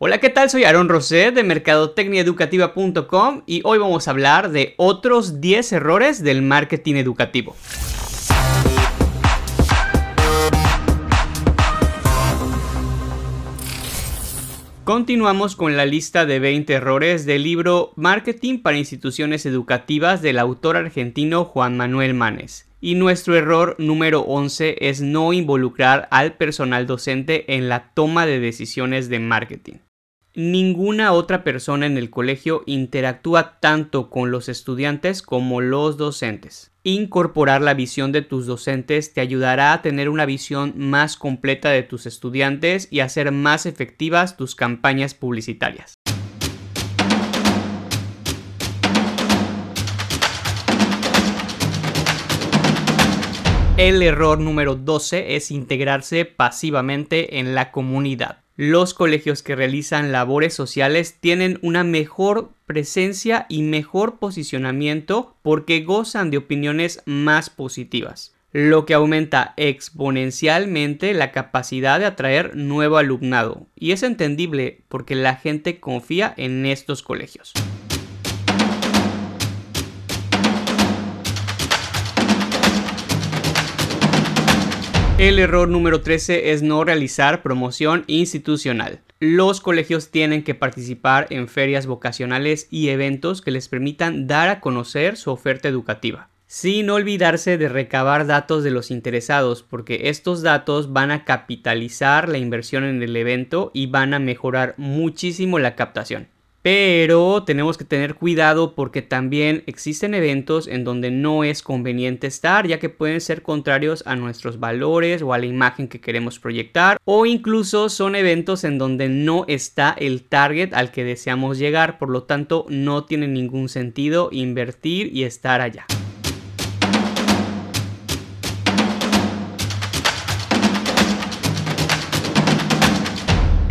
Hola, ¿qué tal? Soy Aaron Roset de mercadotecniaeducativa.com y hoy vamos a hablar de otros 10 errores del marketing educativo. Continuamos con la lista de 20 errores del libro Marketing para instituciones educativas del autor argentino Juan Manuel Manes. Y nuestro error número 11 es no involucrar al personal docente en la toma de decisiones de marketing ninguna otra persona en el colegio interactúa tanto con los estudiantes como los docentes. Incorporar la visión de tus docentes te ayudará a tener una visión más completa de tus estudiantes y hacer más efectivas tus campañas publicitarias. El error número 12 es integrarse pasivamente en la comunidad los colegios que realizan labores sociales tienen una mejor presencia y mejor posicionamiento porque gozan de opiniones más positivas, lo que aumenta exponencialmente la capacidad de atraer nuevo alumnado. Y es entendible porque la gente confía en estos colegios. El error número 13 es no realizar promoción institucional. Los colegios tienen que participar en ferias vocacionales y eventos que les permitan dar a conocer su oferta educativa. Sin olvidarse de recabar datos de los interesados, porque estos datos van a capitalizar la inversión en el evento y van a mejorar muchísimo la captación. Pero tenemos que tener cuidado porque también existen eventos en donde no es conveniente estar ya que pueden ser contrarios a nuestros valores o a la imagen que queremos proyectar o incluso son eventos en donde no está el target al que deseamos llegar por lo tanto no tiene ningún sentido invertir y estar allá.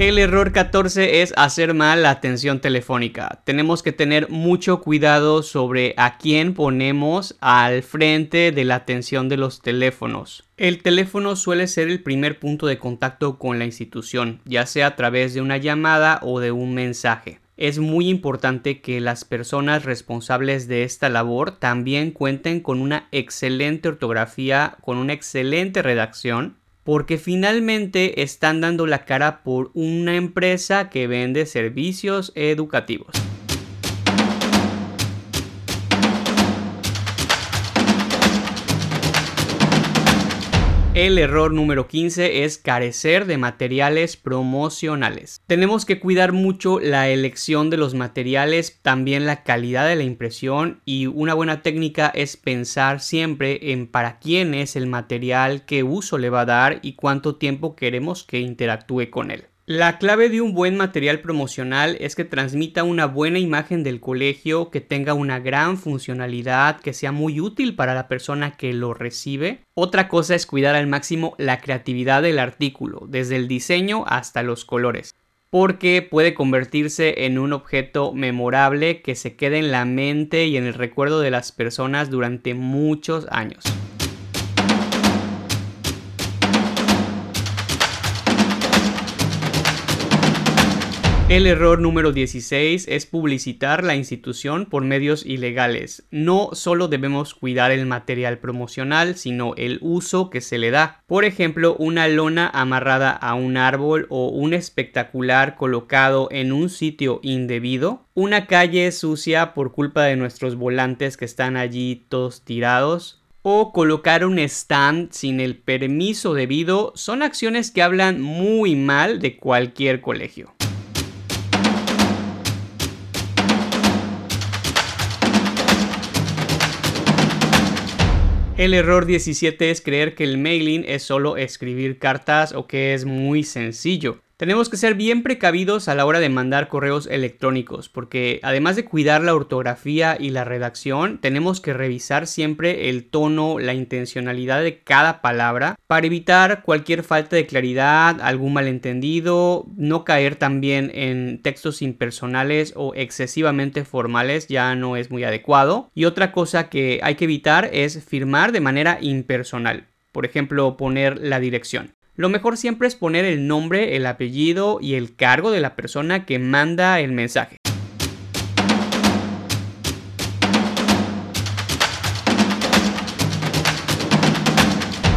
El error 14 es hacer mal la atención telefónica. Tenemos que tener mucho cuidado sobre a quién ponemos al frente de la atención de los teléfonos. El teléfono suele ser el primer punto de contacto con la institución, ya sea a través de una llamada o de un mensaje. Es muy importante que las personas responsables de esta labor también cuenten con una excelente ortografía, con una excelente redacción porque finalmente están dando la cara por una empresa que vende servicios educativos. El error número 15 es carecer de materiales promocionales. Tenemos que cuidar mucho la elección de los materiales, también la calidad de la impresión y una buena técnica es pensar siempre en para quién es el material, qué uso le va a dar y cuánto tiempo queremos que interactúe con él. La clave de un buen material promocional es que transmita una buena imagen del colegio, que tenga una gran funcionalidad, que sea muy útil para la persona que lo recibe. Otra cosa es cuidar al máximo la creatividad del artículo, desde el diseño hasta los colores, porque puede convertirse en un objeto memorable que se quede en la mente y en el recuerdo de las personas durante muchos años. El error número 16 es publicitar la institución por medios ilegales. No solo debemos cuidar el material promocional, sino el uso que se le da. Por ejemplo, una lona amarrada a un árbol o un espectacular colocado en un sitio indebido. Una calle sucia por culpa de nuestros volantes que están allí todos tirados o colocar un stand sin el permiso debido son acciones que hablan muy mal de cualquier colegio. El error 17 es creer que el mailing es solo escribir cartas o que es muy sencillo. Tenemos que ser bien precavidos a la hora de mandar correos electrónicos, porque además de cuidar la ortografía y la redacción, tenemos que revisar siempre el tono, la intencionalidad de cada palabra para evitar cualquier falta de claridad, algún malentendido, no caer también en textos impersonales o excesivamente formales, ya no es muy adecuado. Y otra cosa que hay que evitar es firmar de manera impersonal, por ejemplo, poner la dirección. Lo mejor siempre es poner el nombre, el apellido y el cargo de la persona que manda el mensaje.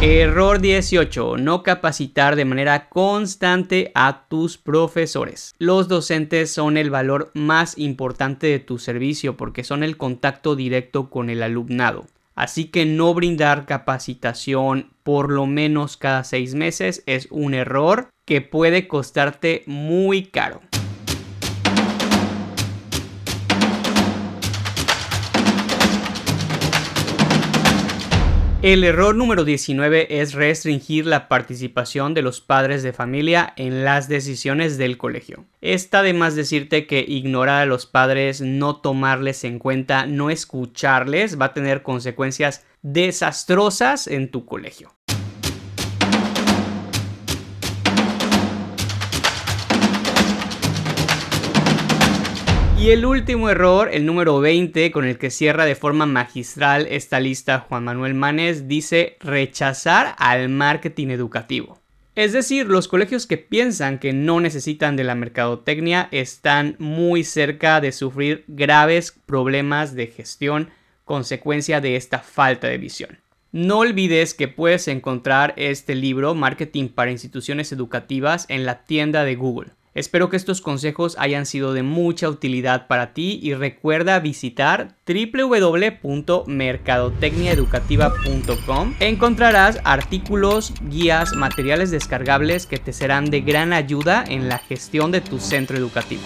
Error 18. No capacitar de manera constante a tus profesores. Los docentes son el valor más importante de tu servicio porque son el contacto directo con el alumnado. Así que no brindar capacitación por lo menos cada seis meses es un error que puede costarte muy caro. El error número 19 es restringir la participación de los padres de familia en las decisiones del colegio. Está de más decirte que ignorar a los padres, no tomarles en cuenta, no escucharles va a tener consecuencias desastrosas en tu colegio. Y el último error, el número 20, con el que cierra de forma magistral esta lista Juan Manuel Manes, dice rechazar al marketing educativo. Es decir, los colegios que piensan que no necesitan de la mercadotecnia están muy cerca de sufrir graves problemas de gestión consecuencia de esta falta de visión. No olvides que puedes encontrar este libro, Marketing para Instituciones Educativas, en la tienda de Google. Espero que estos consejos hayan sido de mucha utilidad para ti y recuerda visitar www.mercadotecniaeducativa.com. Encontrarás artículos, guías, materiales descargables que te serán de gran ayuda en la gestión de tu centro educativo.